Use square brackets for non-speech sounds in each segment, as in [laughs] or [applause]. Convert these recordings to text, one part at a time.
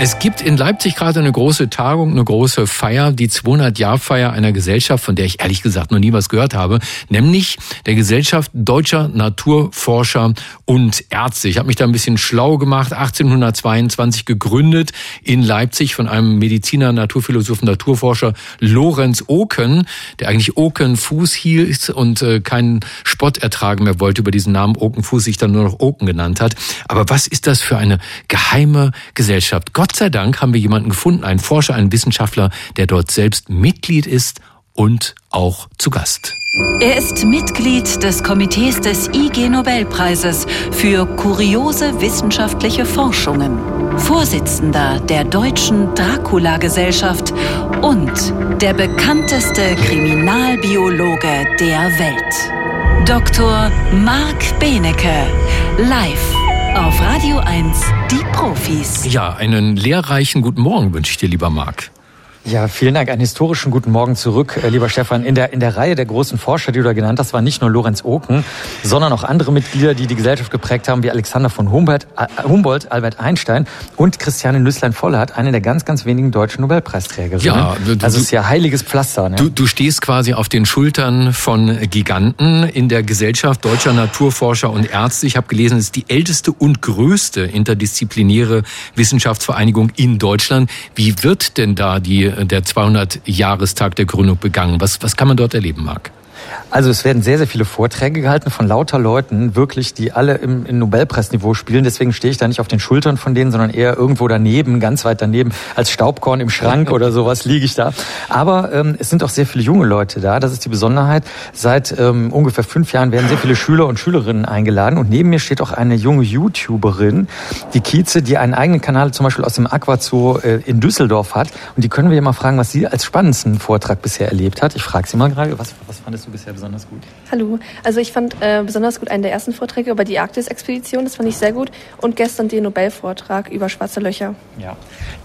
Es gibt in Leipzig gerade eine große Tagung, eine große Feier, die 200-Jahr-Feier einer Gesellschaft, von der ich ehrlich gesagt noch nie was gehört habe, nämlich der Gesellschaft Deutscher Naturforscher und Ärzte. Ich habe mich da ein bisschen schlau gemacht, 1822 gegründet in Leipzig von einem Mediziner, Naturphilosophen, Naturforscher Lorenz Oken, der eigentlich Oken hielt und äh, keinen Spott ertragen mehr wollte über diesen Namen Oken Fuß, sich dann nur noch Oken genannt hat. Aber was ist das für eine geheime Gesellschaft? Gott sei Dank haben wir jemanden gefunden, einen Forscher, einen Wissenschaftler, der dort selbst Mitglied ist und auch zu Gast. Er ist Mitglied des Komitees des IG Nobelpreises für kuriose wissenschaftliche Forschungen, Vorsitzender der Deutschen Dracula-Gesellschaft und der bekannteste Kriminalbiologe der Welt. Dr. Marc Benecke, live auf Radio 1, die Profis. Ja, einen lehrreichen guten Morgen wünsche ich dir, lieber Marc. Ja, vielen Dank. Einen historischen guten Morgen zurück, äh, lieber Stefan. In der, in der Reihe der großen Forscher, die du da genannt hast, war nicht nur Lorenz Oken, sondern auch andere Mitglieder, die die Gesellschaft geprägt haben, wie Alexander von Humboldt, äh, Humboldt Albert Einstein und Christiane Nüsslein-Vollert, eine der ganz, ganz wenigen deutschen Nobelpreisträgerinnen. Ja, du, also es ist ja heiliges Pflaster. Ne? Du, du stehst quasi auf den Schultern von Giganten in der Gesellschaft deutscher Naturforscher und Ärzte. Ich habe gelesen, es ist die älteste und größte interdisziplinäre Wissenschaftsvereinigung in Deutschland. Wie wird denn da die der 200-Jahrestag der Gründung begangen. Was, was kann man dort erleben, Marc? Also es werden sehr, sehr viele Vorträge gehalten von lauter Leuten, wirklich, die alle im, im Nobelpreisniveau spielen. Deswegen stehe ich da nicht auf den Schultern von denen, sondern eher irgendwo daneben, ganz weit daneben, als Staubkorn im Schrank [laughs] oder sowas liege ich da. Aber ähm, es sind auch sehr viele junge Leute da. Das ist die Besonderheit. Seit ähm, ungefähr fünf Jahren werden sehr viele Schüler und Schülerinnen eingeladen. Und neben mir steht auch eine junge YouTuberin, die Kieze, die einen eigenen Kanal zum Beispiel aus dem Aquazoo äh, in Düsseldorf hat. Und die können wir ja mal fragen, was sie als spannendsten Vortrag bisher erlebt hat. Ich frage sie mal gerade, was, was fandest du bisher besonders gut? Hallo, also ich fand äh, besonders gut einen der ersten Vorträge über die Arktis-Expedition, das fand ich sehr gut. Und gestern den Nobelvortrag über schwarze Löcher. Ja,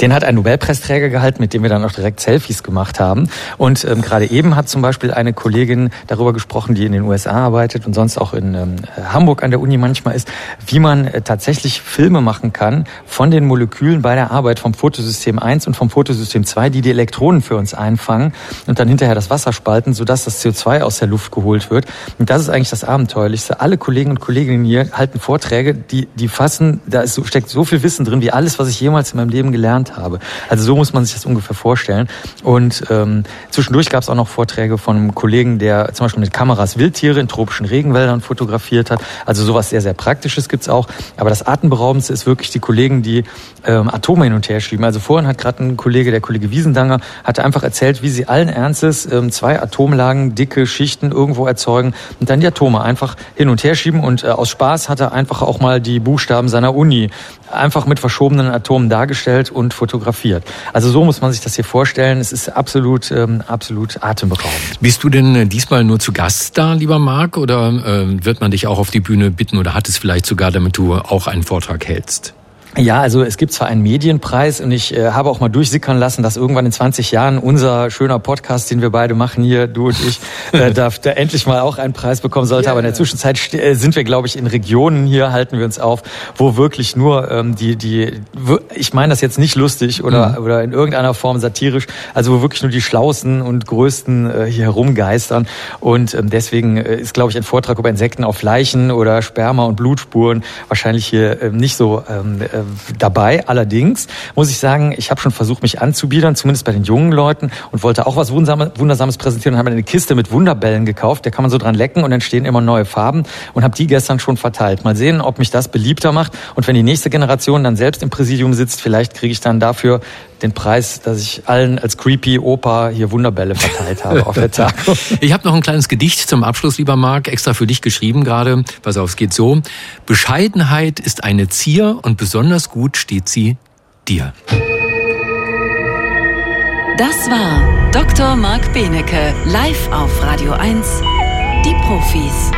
den hat ein Nobelpreisträger gehalten, mit dem wir dann auch direkt Selfies gemacht haben. Und ähm, gerade eben hat zum Beispiel eine Kollegin darüber gesprochen, die in den USA arbeitet und sonst auch in ähm, Hamburg an der Uni manchmal ist, wie man äh, tatsächlich Filme machen kann von den Molekülen bei der Arbeit vom Fotosystem 1 und vom Fotosystem 2, die die Elektronen für uns einfangen und dann hinterher das Wasser spalten, sodass das CO2 aus der Luft geholt wird. Und das ist eigentlich das Abenteuerlichste. Alle Kollegen und Kolleginnen hier halten Vorträge, die, die fassen, da ist steckt so viel Wissen drin, wie alles, was ich jemals in meinem Leben gelernt habe. Also so muss man sich das ungefähr vorstellen. Und ähm, zwischendurch gab es auch noch Vorträge von einem Kollegen, der zum Beispiel mit Kameras Wildtiere in tropischen Regenwäldern fotografiert hat. Also sowas sehr, sehr Praktisches gibt's auch. Aber das Atemberaubendste ist wirklich die Kollegen, die ähm, Atome hin und her schieben. Also vorhin hat gerade ein Kollege, der Kollege Wiesendanger, hatte einfach erzählt, wie sie allen Ernstes ähm, zwei Atomlagen, dicke Schichten irgendwo erzeugen und dann die Atome einfach hin und her schieben. Und äh, aus Spaß hat er einfach auch mal die Buchstaben seiner Uni einfach mit verschobenen Atomen dargestellt und fotografiert. Also so muss man sich das hier vorstellen. Es ist absolut, ähm, absolut atemberaubend. Bist du denn äh, diesmal nur zu Gast da, lieber Marc, oder äh, wird man dich auch auf die Bühne bitten oder hat es vielleicht sogar, damit du auch einen Vortrag hältst? Ja, also es gibt zwar einen Medienpreis und ich äh, habe auch mal durchsickern lassen, dass irgendwann in 20 Jahren unser schöner Podcast, den wir beide machen hier, du und ich, [laughs] äh, darf der endlich mal auch einen Preis bekommen sollte. Ja, Aber in der Zwischenzeit äh, sind wir, glaube ich, in Regionen hier, halten wir uns auf, wo wirklich nur ähm, die, die, ich meine das jetzt nicht lustig oder, mhm. oder in irgendeiner Form satirisch, also wo wirklich nur die schlausten und größten äh, hier herumgeistern. Und ähm, deswegen äh, ist, glaube ich, ein Vortrag über Insekten auf Leichen oder Sperma und Blutspuren wahrscheinlich hier äh, nicht so ähm, äh, dabei. Allerdings muss ich sagen, ich habe schon versucht, mich anzubiedern, zumindest bei den jungen Leuten und wollte auch was Wundersames präsentieren und habe eine Kiste mit Wunderbällen gekauft. Da kann man so dran lecken und entstehen immer neue Farben und habe die gestern schon verteilt. Mal sehen, ob mich das beliebter macht und wenn die nächste Generation dann selbst im Präsidium sitzt, vielleicht kriege ich dann dafür den Preis, dass ich allen als creepy Opa hier Wunderbälle verteilt habe auf der Tagung. [laughs] Ich habe noch ein kleines Gedicht zum Abschluss, lieber Marc, extra für dich geschrieben gerade. Pass auf, es geht so. Bescheidenheit ist eine Zier und besonders gut steht sie dir. Das war Dr. Marc Benecke live auf Radio 1. Die Profis.